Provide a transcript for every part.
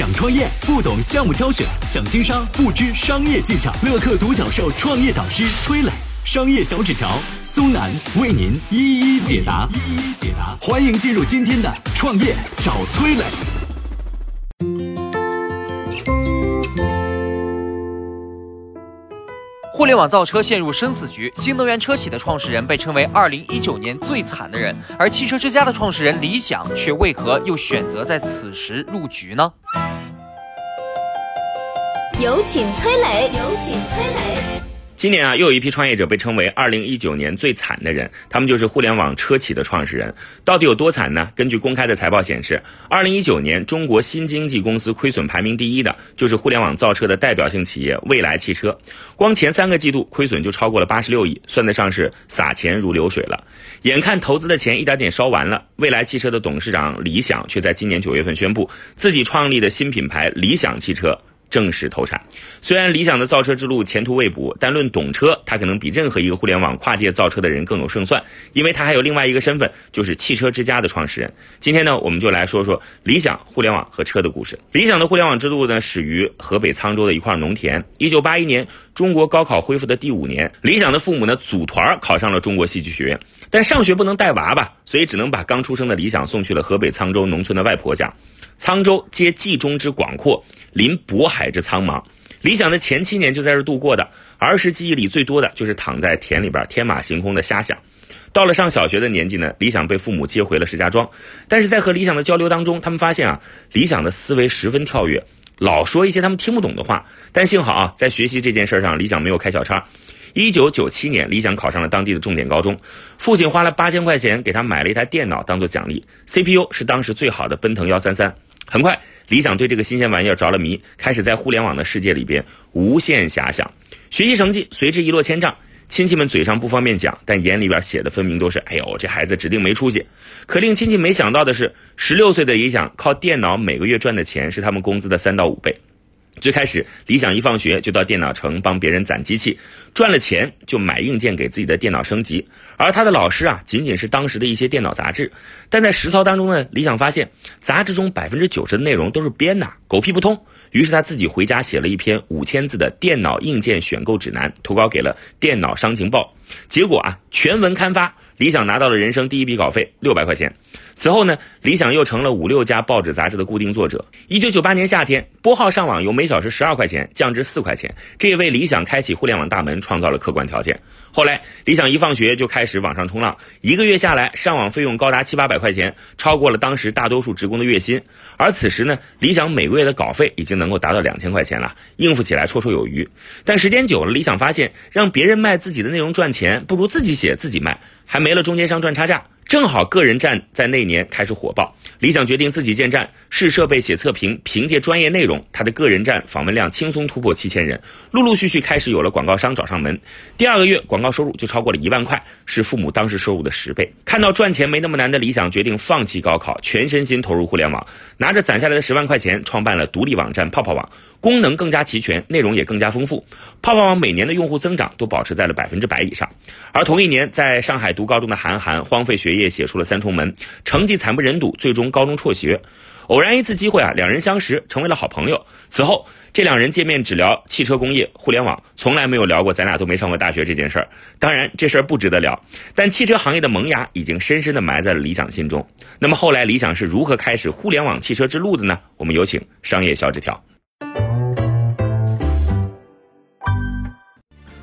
想创业不懂项目挑选，想经商不知商业技巧。乐客独角兽创业导师崔磊，商业小纸条苏南为您一一解答。一一解答，欢迎进入今天的创业找崔磊。互联网造车陷入生死局，新能源车企的创始人被称为二零一九年最惨的人，而汽车之家的创始人李想却为何又选择在此时入局呢？有请崔磊，有请崔磊。今年啊，又有一批创业者被称为二零一九年最惨的人，他们就是互联网车企的创始人。到底有多惨呢？根据公开的财报显示，二零一九年中国新经济公司亏损排名第一的就是互联网造车的代表性企业蔚来汽车，光前三个季度亏损就超过了八十六亿，算得上是撒钱如流水了。眼看投资的钱一点点烧完了，蔚来汽车的董事长李想却在今年九月份宣布，自己创立的新品牌理想汽车。正式投产。虽然理想的造车之路前途未卜，但论懂车，他可能比任何一个互联网跨界造车的人更有胜算，因为他还有另外一个身份，就是汽车之家的创始人。今天呢，我们就来说说理想互联网和车的故事。理想的互联网之路呢，始于河北沧州的一块农田。一九八一年，中国高考恢复的第五年，理想的父母呢组团考上了中国戏剧学院，但上学不能带娃吧，所以只能把刚出生的理想送去了河北沧州农村的外婆家。沧州接冀中之广阔，临渤海之苍茫。理想的前七年就在这度过的，儿时记忆里最多的就是躺在田里边天马行空的瞎想。到了上小学的年纪呢，理想被父母接回了石家庄。但是在和理想的交流当中，他们发现啊，理想的思维十分跳跃，老说一些他们听不懂的话。但幸好啊，在学习这件事上，理想没有开小差。一九九七年，理想考上了当地的重点高中，父亲花了八千块钱给他买了一台电脑当做奖励，CPU 是当时最好的奔腾幺三三。很快，李想对这个新鲜玩意儿着了迷，开始在互联网的世界里边无限遐想。学习成绩随之一落千丈，亲戚们嘴上不方便讲，但眼里边写的分明都是：哎呦，这孩子指定没出息。可令亲戚没想到的是，十六岁的李想靠电脑每个月赚的钱是他们工资的三到五倍。最开始，理想一放学就到电脑城帮别人攒机器，赚了钱就买硬件给自己的电脑升级。而他的老师啊，仅仅是当时的一些电脑杂志。但在实操当中呢，理想发现杂志中百分之九十的内容都是编的，狗屁不通。于是他自己回家写了一篇五千字的电脑硬件选购指南，投稿给了《电脑商情报》。结果啊，全文刊发，理想拿到了人生第一笔稿费六百块钱。此后呢，理想又成了五六家报纸杂志的固定作者。一九九八年夏天，拨号上网由每小时十二块钱降至四块钱，这也为理想开启互联网大门创造了客观条件。后来，理想一放学就开始网上冲浪，一个月下来，上网费用高达七八百块钱，超过了当时大多数职工的月薪。而此时呢，理想每个月的稿费已经能够达到两千块钱了，应付起来绰绰有余。但时间久了，理想发现让别人卖自己的内容赚钱，不如自己写自己卖，还没了中间商赚差价。正好个人站在那年开始火爆，理想决定自己建站，试设备、写测评，凭借专业内容，他的个人站访问量轻松突破七千人，陆陆续续开始有了广告商找上门。第二个月广告收入就超过了一万块，是父母当时收入的十倍。看到赚钱没那么难的理想，决定放弃高考，全身心投入互联网，拿着攒下来的十万块钱，创办了独立网站泡泡网。功能更加齐全，内容也更加丰富。泡泡网每年的用户增长都保持在了百分之百以上。而同一年，在上海读高中的韩寒荒废学业，写出了《三重门》，成绩惨不忍睹，最终高中辍学。偶然一次机会啊，两人相识，成为了好朋友。此后，这两人见面只聊汽车工业、互联网，从来没有聊过咱俩都没上过大学这件事儿。当然，这事儿不值得聊，但汽车行业的萌芽已经深深的埋在了理想心中。那么后来，理想是如何开始互联网汽车之路的呢？我们有请商业小纸条。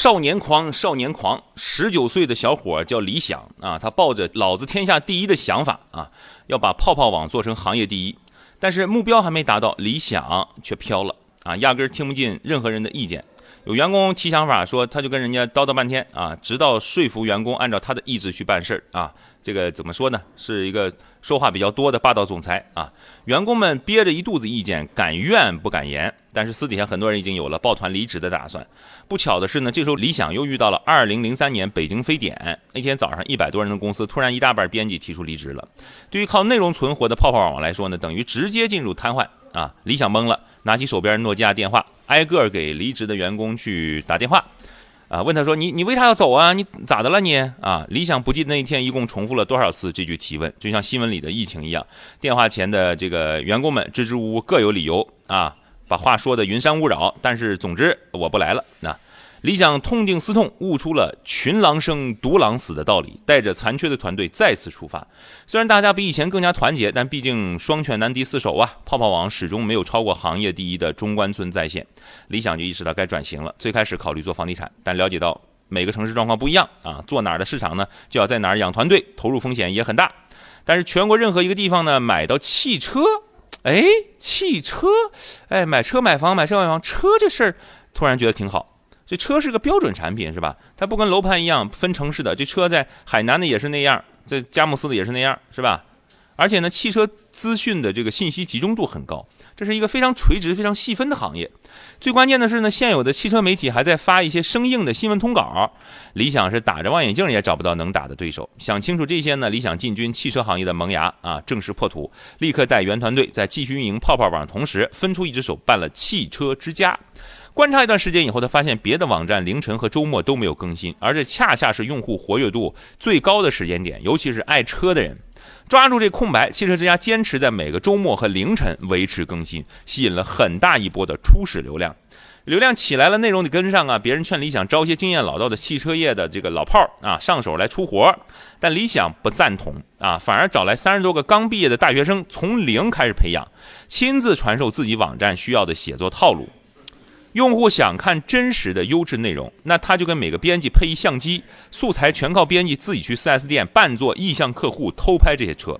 少年狂，少年狂，十九岁的小伙叫李想啊，他抱着“老子天下第一”的想法啊，要把泡泡网做成行业第一。但是目标还没达到，理想却飘了啊，压根儿听不进任何人的意见。有员工提想法说，他就跟人家叨叨半天啊，直到说服员工按照他的意志去办事儿啊。这个怎么说呢？是一个说话比较多的霸道总裁啊。员工们憋着一肚子意见，敢怨不敢言。但是私底下很多人已经有了抱团离职的打算。不巧的是呢，这时候理想又遇到了2003年北京非典那天早上，一百多人的公司突然一大半编辑提出离职了。对于靠内容存活的泡泡网来说呢，等于直接进入瘫痪啊！理想懵了，拿起手边诺基亚电话，挨个给离职的员工去打电话。啊，问他说：“你你为啥要走啊？你咋的了你？”啊，理想不记得那一天一共重复了多少次这句提问，就像新闻里的疫情一样，电话前的这个员工们支支吾吾各有理由啊，把话说的云山雾绕。但是总之我不来了。那。理想痛定思痛，悟出了“群狼生，独狼死”的道理，带着残缺的团队再次出发。虽然大家比以前更加团结，但毕竟双拳难敌四手啊！泡泡网始终没有超过行业第一的中关村在线。理想就意识到该转型了。最开始考虑做房地产，但了解到每个城市状况不一样啊，做哪儿的市场呢，就要在哪儿养团队，投入风险也很大。但是全国任何一个地方呢，买到汽车，哎，汽车，哎，买车买房，买车买房，车这事儿，突然觉得挺好。这车是个标准产品，是吧？它不跟楼盘一样分城市的。这车在海南的也是那样，在佳木斯的也是那样，是吧？而且呢，汽车资讯的这个信息集中度很高，这是一个非常垂直、非常细分的行业。最关键的是呢，现有的汽车媒体还在发一些生硬的新闻通稿。理想是打着望远镜也找不到能打的对手。想清楚这些呢，理想进军汽车行业的萌芽啊，正式破土，立刻带原团队在继续运营泡泡网同时，分出一只手办了汽车之家。观察一段时间以后，他发现别的网站凌晨和周末都没有更新，而这恰恰是用户活跃度最高的时间点，尤其是爱车的人抓住这空白。汽车之家坚持在每个周末和凌晨维持更新，吸引了很大一波的初始流量。流量起来了，内容得跟上啊！别人劝理想招些经验老道的汽车业的这个老炮儿啊，上手来出活儿，但理想不赞同啊，反而找来三十多个刚毕业的大学生，从零开始培养，亲自传授自己网站需要的写作套路。用户想看真实的优质内容，那他就跟每个编辑配一相机，素材全靠编辑自己去 4S 店扮作意向客户偷拍这些车，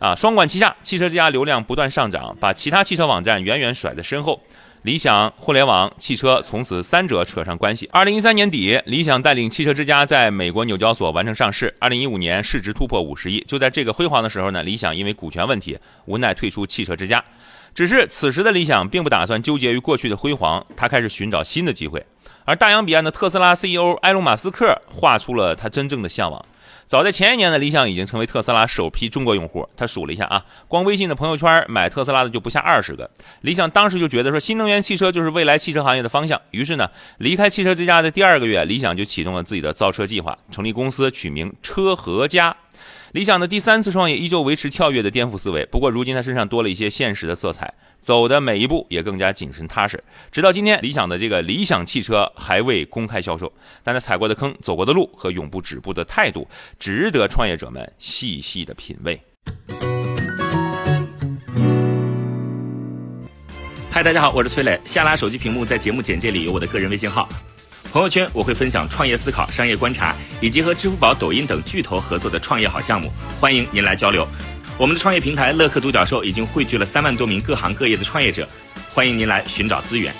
啊，双管齐下，汽车之家流量不断上涨，把其他汽车网站远远甩在身后。理想互联网汽车从此三者扯上关系。二零一三年底，理想带领汽车之家在美国纽交所完成上市。二零一五年市值突破五十亿。就在这个辉煌的时候呢，理想因为股权问题无奈退出汽车之家。只是此时的理想并不打算纠结于过去的辉煌，他开始寻找新的机会。而大洋彼岸的特斯拉 CEO 埃隆·马斯克画出了他真正的向往。早在前一年呢，理想已经成为特斯拉首批中国用户。他数了一下啊，光微信的朋友圈买特斯拉的就不下二十个。理想当时就觉得说，新能源汽车就是未来汽车行业的方向。于是呢，离开汽车之家的第二个月，理想就启动了自己的造车计划，成立公司，取名车和家。理想的第三次创业依旧维持跳跃的颠覆思维，不过如今他身上多了一些现实的色彩，走的每一步也更加谨慎踏实。直到今天，理想的这个理想汽车还未公开销售，但他踩过的坑、走过的路和永不止步的态度，值得创业者们细细的品味。嗨，大家好，我是崔磊。下拉手机屏幕，在节目简介里有我的个人微信号。朋友圈我会分享创业思考、商业观察，以及和支付宝、抖音等巨头合作的创业好项目，欢迎您来交流。我们的创业平台乐客独角兽已经汇聚了三万多名各行各业的创业者，欢迎您来寻找资源。